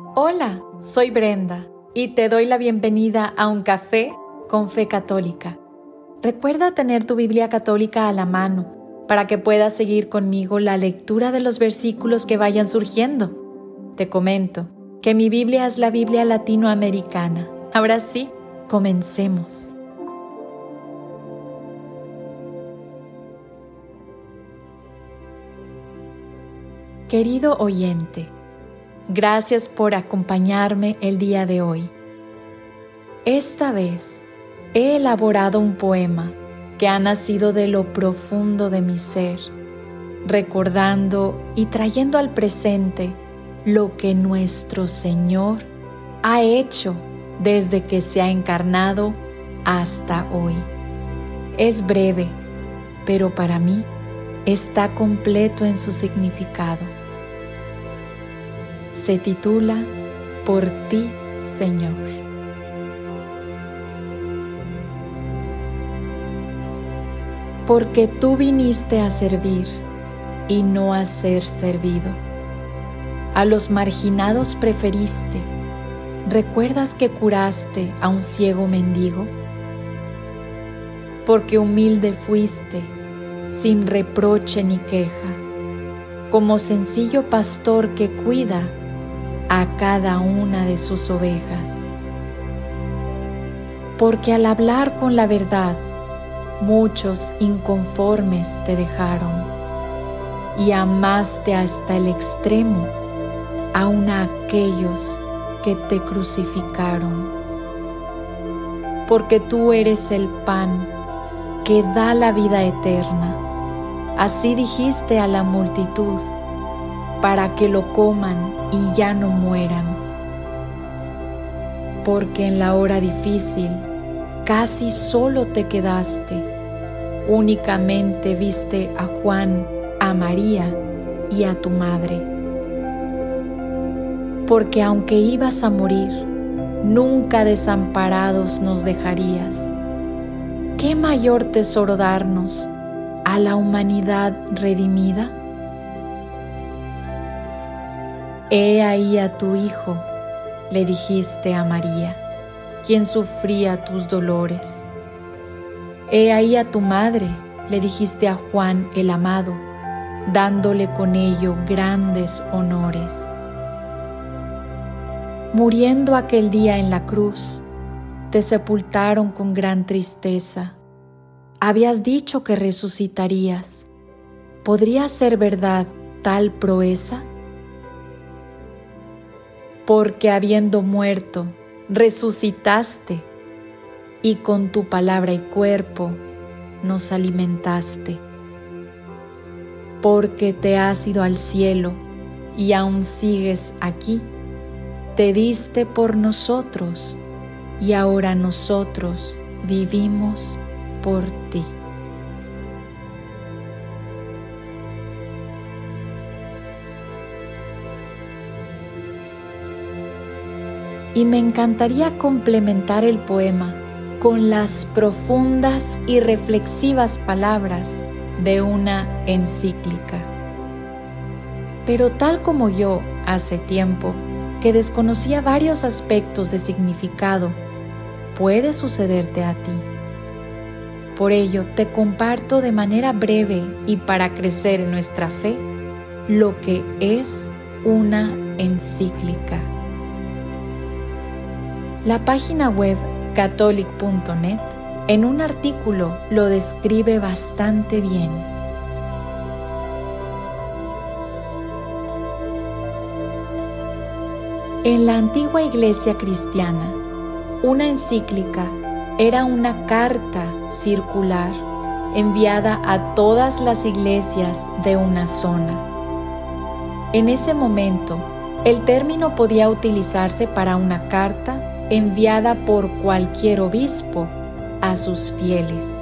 Hola, soy Brenda y te doy la bienvenida a un café con fe católica. Recuerda tener tu Biblia católica a la mano para que puedas seguir conmigo la lectura de los versículos que vayan surgiendo. Te comento que mi Biblia es la Biblia latinoamericana. Ahora sí, comencemos. Querido oyente, gracias por acompañarme el día de hoy. Esta vez he elaborado un poema que ha nacido de lo profundo de mi ser, recordando y trayendo al presente lo que nuestro Señor ha hecho desde que se ha encarnado hasta hoy. Es breve, pero para mí está completo en su significado. Se titula Por ti, Señor. porque tú viniste a servir y no a ser servido. A los marginados preferiste. ¿Recuerdas que curaste a un ciego mendigo? Porque humilde fuiste, sin reproche ni queja, como sencillo pastor que cuida a cada una de sus ovejas. Porque al hablar con la verdad, muchos inconformes te dejaron y amaste hasta el extremo aun a aquellos que te crucificaron. Porque tú eres el pan que da la vida eterna. Así dijiste a la multitud, para que lo coman y ya no mueran. Porque en la hora difícil, casi solo te quedaste. Únicamente viste a Juan, a María y a tu madre. Porque aunque ibas a morir, nunca desamparados nos dejarías. ¿Qué mayor tesoro darnos a la humanidad redimida? He ahí a tu Hijo, le dijiste a María quien sufría tus dolores. He ahí a tu madre, le dijiste a Juan el amado, dándole con ello grandes honores. Muriendo aquel día en la cruz, te sepultaron con gran tristeza. Habías dicho que resucitarías. ¿Podría ser verdad tal proeza? Porque habiendo muerto, resucitaste y con tu palabra y cuerpo nos alimentaste. Porque te has ido al cielo y aún sigues aquí, te diste por nosotros y ahora nosotros vivimos por ti. Y me encantaría complementar el poema con las profundas y reflexivas palabras de una encíclica. Pero tal como yo hace tiempo que desconocía varios aspectos de significado, puede sucederte a ti. Por ello te comparto de manera breve y para crecer en nuestra fe lo que es una encíclica. La página web catholic.net en un artículo lo describe bastante bien. En la antigua iglesia cristiana, una encíclica era una carta circular enviada a todas las iglesias de una zona. En ese momento, el término podía utilizarse para una carta enviada por cualquier obispo a sus fieles.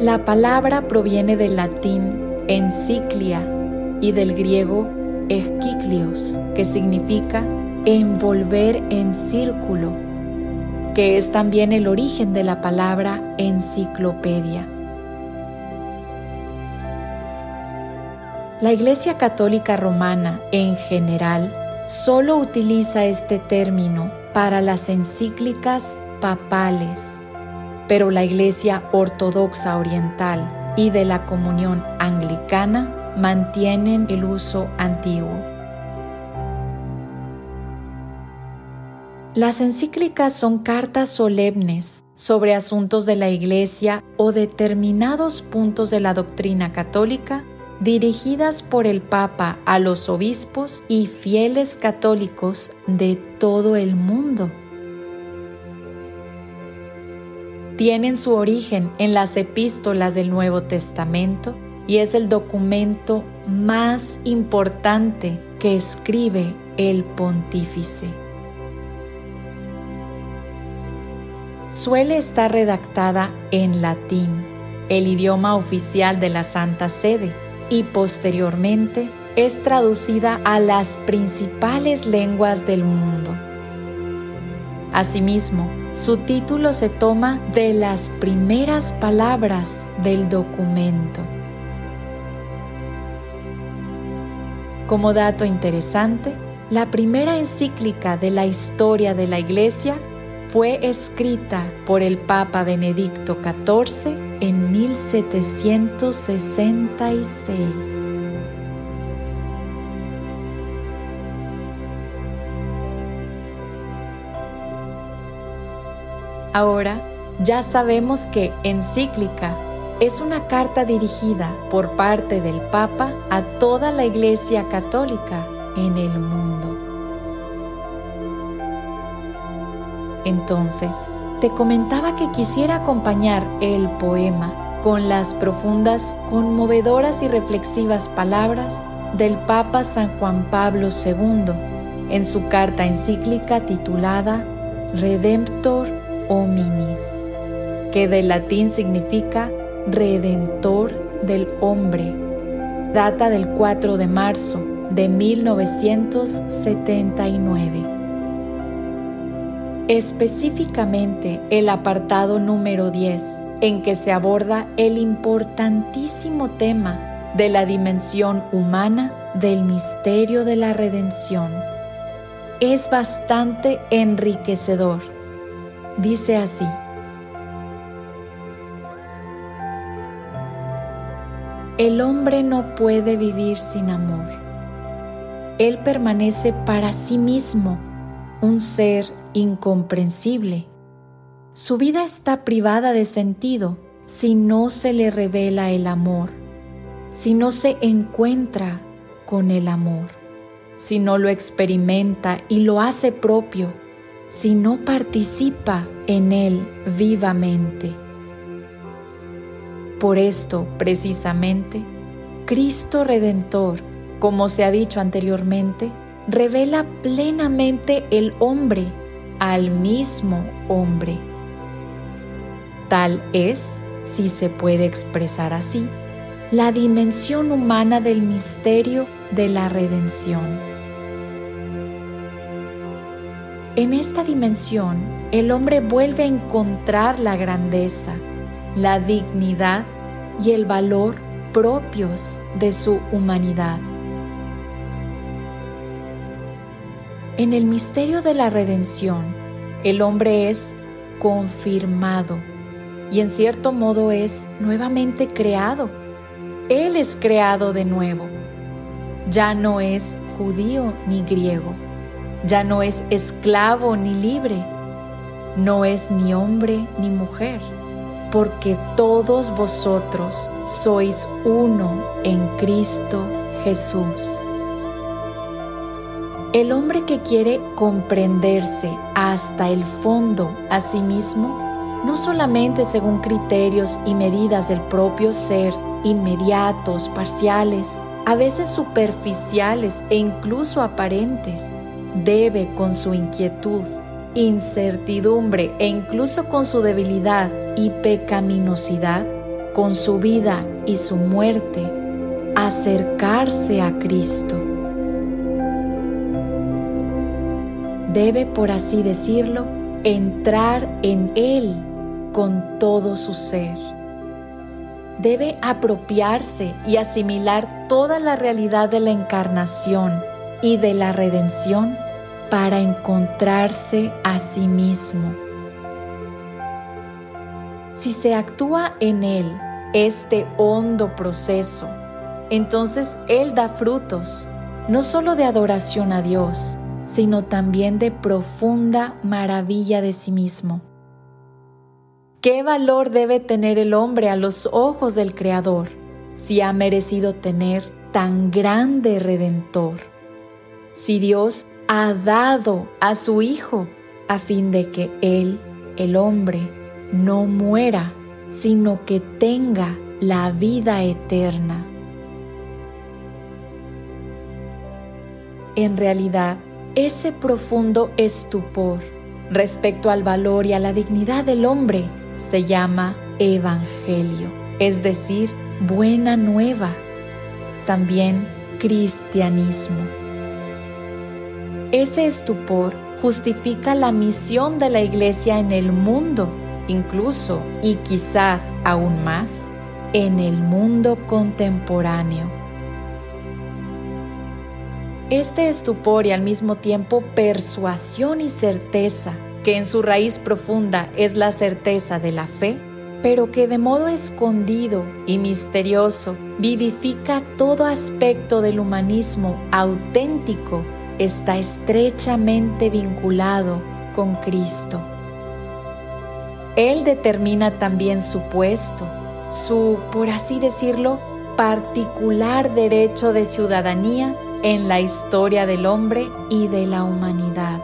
La palabra proviene del latín enciclia y del griego esquiclios, que significa envolver en círculo, que es también el origen de la palabra enciclopedia. La Iglesia Católica Romana en general solo utiliza este término para las encíclicas papales, pero la Iglesia Ortodoxa Oriental y de la Comunión Anglicana mantienen el uso antiguo. Las encíclicas son cartas solemnes sobre asuntos de la Iglesia o determinados puntos de la doctrina católica dirigidas por el Papa a los obispos y fieles católicos de todo el mundo. Tienen su origen en las epístolas del Nuevo Testamento y es el documento más importante que escribe el pontífice. Suele estar redactada en latín, el idioma oficial de la Santa Sede, y posteriormente es traducida a las principales lenguas del mundo. Asimismo, su título se toma de las primeras palabras del documento. Como dato interesante, la primera encíclica de la historia de la Iglesia fue escrita por el Papa Benedicto XIV en 1766. Ahora ya sabemos que encíclica es una carta dirigida por parte del Papa a toda la Iglesia Católica en el mundo. Entonces, te comentaba que quisiera acompañar el poema con las profundas, conmovedoras y reflexivas palabras del Papa San Juan Pablo II en su carta encíclica titulada Redemptor hominis, que del latín significa Redentor del hombre. Data del 4 de marzo de 1979. Específicamente el apartado número 10, en que se aborda el importantísimo tema de la dimensión humana del misterio de la redención. Es bastante enriquecedor. Dice así. El hombre no puede vivir sin amor. Él permanece para sí mismo un ser incomprensible. Su vida está privada de sentido si no se le revela el amor, si no se encuentra con el amor, si no lo experimenta y lo hace propio, si no participa en él vivamente. Por esto, precisamente, Cristo Redentor, como se ha dicho anteriormente, revela plenamente el hombre al mismo hombre. Tal es, si se puede expresar así, la dimensión humana del misterio de la redención. En esta dimensión, el hombre vuelve a encontrar la grandeza, la dignidad y el valor propios de su humanidad. En el misterio de la redención, el hombre es confirmado y en cierto modo es nuevamente creado. Él es creado de nuevo. Ya no es judío ni griego. Ya no es esclavo ni libre. No es ni hombre ni mujer. Porque todos vosotros sois uno en Cristo Jesús. El hombre que quiere comprenderse hasta el fondo a sí mismo, no solamente según criterios y medidas del propio ser, inmediatos, parciales, a veces superficiales e incluso aparentes, debe con su inquietud, incertidumbre e incluso con su debilidad y pecaminosidad, con su vida y su muerte, acercarse a Cristo debe, por así decirlo, entrar en Él con todo su ser. debe apropiarse y asimilar toda la realidad de la encarnación y de la redención para encontrarse a sí mismo. Si se actúa en él este hondo proceso, entonces Él da frutos, no solo de adoración a Dios, sino también de profunda maravilla de sí mismo. ¿Qué valor debe tener el hombre a los ojos del Creador si ha merecido tener tan grande redentor? Si Dios ha dado a su Hijo a fin de que Él, el hombre, no muera, sino que tenga la vida eterna. En realidad, ese profundo estupor respecto al valor y a la dignidad del hombre se llama Evangelio, es decir, buena nueva, también cristianismo. Ese estupor justifica la misión de la Iglesia en el mundo, incluso y quizás aún más en el mundo contemporáneo. Este estupor y al mismo tiempo persuasión y certeza que en su raíz profunda es la certeza de la fe, pero que de modo escondido y misterioso vivifica todo aspecto del humanismo auténtico, está estrechamente vinculado con Cristo. Él determina también su puesto, su, por así decirlo, particular derecho de ciudadanía en la historia del hombre y de la humanidad.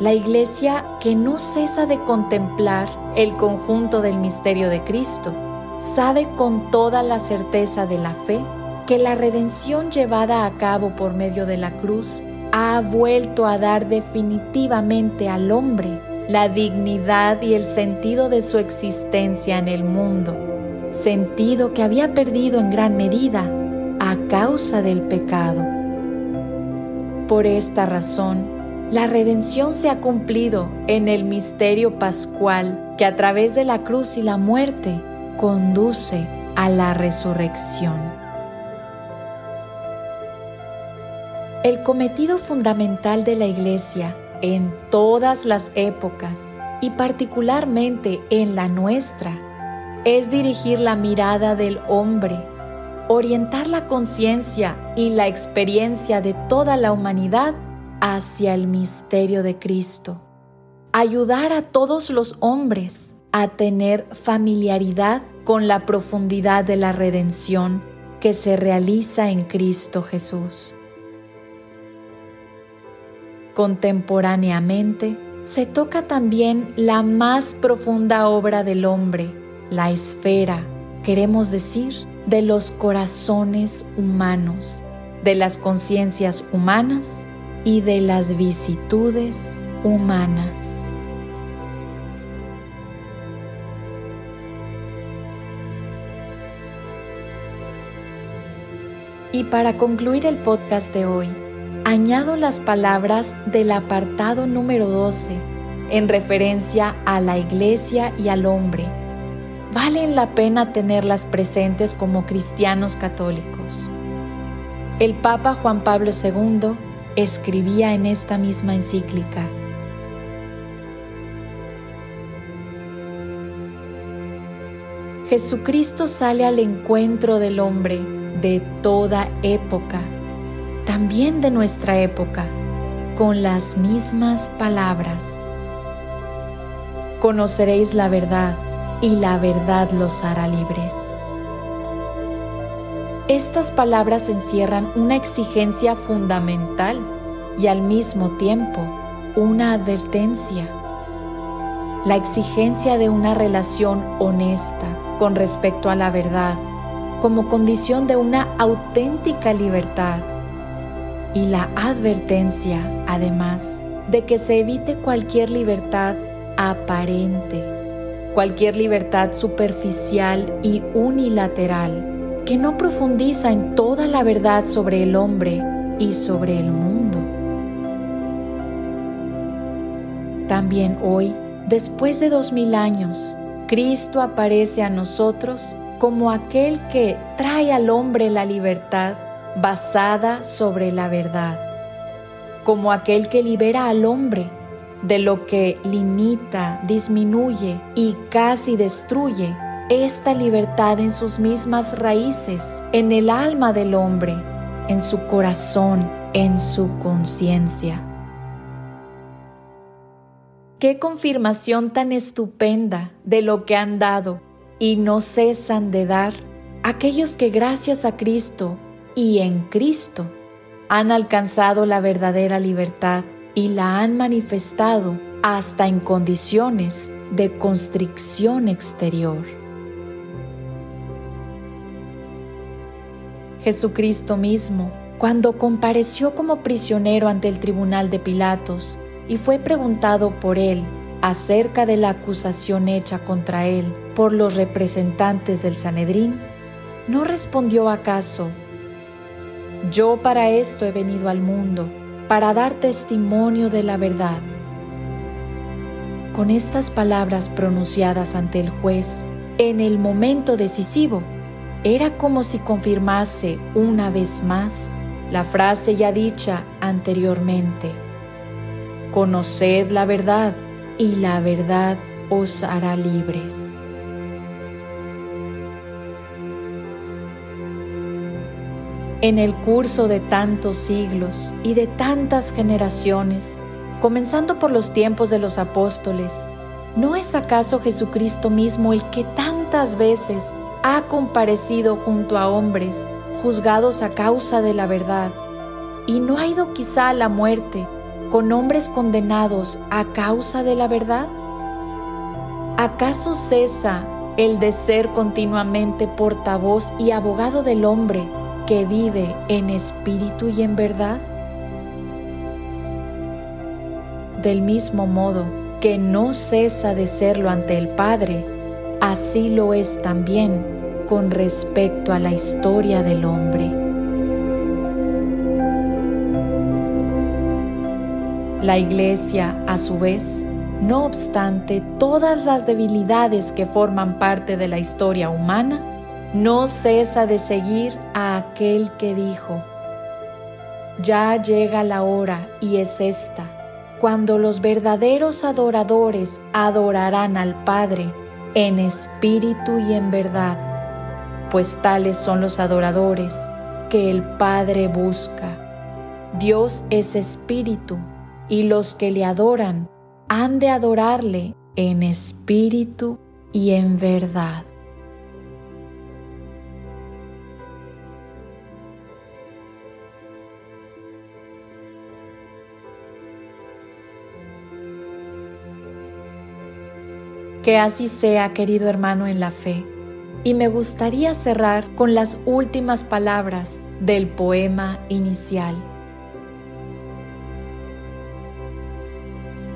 La Iglesia que no cesa de contemplar el conjunto del misterio de Cristo, sabe con toda la certeza de la fe que la redención llevada a cabo por medio de la cruz ha vuelto a dar definitivamente al hombre la dignidad y el sentido de su existencia en el mundo, sentido que había perdido en gran medida a causa del pecado. Por esta razón, la redención se ha cumplido en el misterio pascual que a través de la cruz y la muerte conduce a la resurrección. El cometido fundamental de la Iglesia en todas las épocas y particularmente en la nuestra es dirigir la mirada del hombre, orientar la conciencia y la experiencia de toda la humanidad hacia el misterio de Cristo. Ayudar a todos los hombres a tener familiaridad con la profundidad de la redención que se realiza en Cristo Jesús. Contemporáneamente, se toca también la más profunda obra del hombre, la esfera, queremos decir, de los corazones humanos, de las conciencias humanas y de las vicitudes humanas. Y para concluir el podcast de hoy, añado las palabras del apartado número 12 en referencia a la iglesia y al hombre. Valen la pena tenerlas presentes como cristianos católicos. El Papa Juan Pablo II escribía en esta misma encíclica. Jesucristo sale al encuentro del hombre de toda época, también de nuestra época, con las mismas palabras. Conoceréis la verdad y la verdad los hará libres. Estas palabras encierran una exigencia fundamental y al mismo tiempo una advertencia. La exigencia de una relación honesta con respecto a la verdad como condición de una auténtica libertad y la advertencia, además, de que se evite cualquier libertad aparente, cualquier libertad superficial y unilateral que no profundiza en toda la verdad sobre el hombre y sobre el mundo. También hoy, después de dos mil años, Cristo aparece a nosotros como aquel que trae al hombre la libertad basada sobre la verdad, como aquel que libera al hombre de lo que limita, disminuye y casi destruye esta libertad en sus mismas raíces, en el alma del hombre, en su corazón, en su conciencia. Qué confirmación tan estupenda de lo que han dado y no cesan de dar aquellos que gracias a Cristo y en Cristo han alcanzado la verdadera libertad y la han manifestado hasta en condiciones de constricción exterior. Jesucristo mismo, cuando compareció como prisionero ante el tribunal de Pilatos y fue preguntado por él acerca de la acusación hecha contra él por los representantes del Sanedrín, no respondió acaso, yo para esto he venido al mundo, para dar testimonio de la verdad. Con estas palabras pronunciadas ante el juez, en el momento decisivo, era como si confirmase una vez más la frase ya dicha anteriormente. Conoced la verdad y la verdad os hará libres. En el curso de tantos siglos y de tantas generaciones, comenzando por los tiempos de los apóstoles, ¿no es acaso Jesucristo mismo el que tantas veces ha comparecido junto a hombres juzgados a causa de la verdad y no ha ido quizá a la muerte con hombres condenados a causa de la verdad? ¿Acaso cesa el de ser continuamente portavoz y abogado del hombre que vive en espíritu y en verdad? Del mismo modo que no cesa de serlo ante el Padre, así lo es también con respecto a la historia del hombre. La Iglesia, a su vez, no obstante todas las debilidades que forman parte de la historia humana, no cesa de seguir a aquel que dijo, ya llega la hora y es esta, cuando los verdaderos adoradores adorarán al Padre en espíritu y en verdad, pues tales son los adoradores que el Padre busca. Dios es espíritu y los que le adoran han de adorarle en espíritu y en verdad. Que así sea, querido hermano en la fe. Y me gustaría cerrar con las últimas palabras del poema inicial.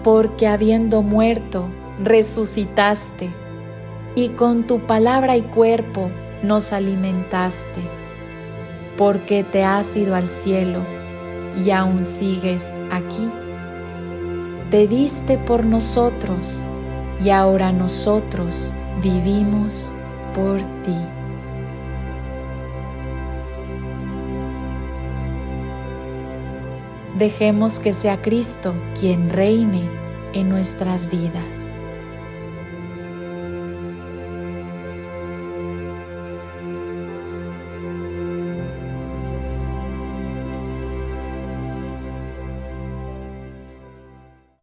Porque habiendo muerto, resucitaste, y con tu palabra y cuerpo nos alimentaste. Porque te has ido al cielo y aún sigues aquí. Te diste por nosotros y ahora nosotros vivimos por ti. Dejemos que sea Cristo quien reine en nuestras vidas.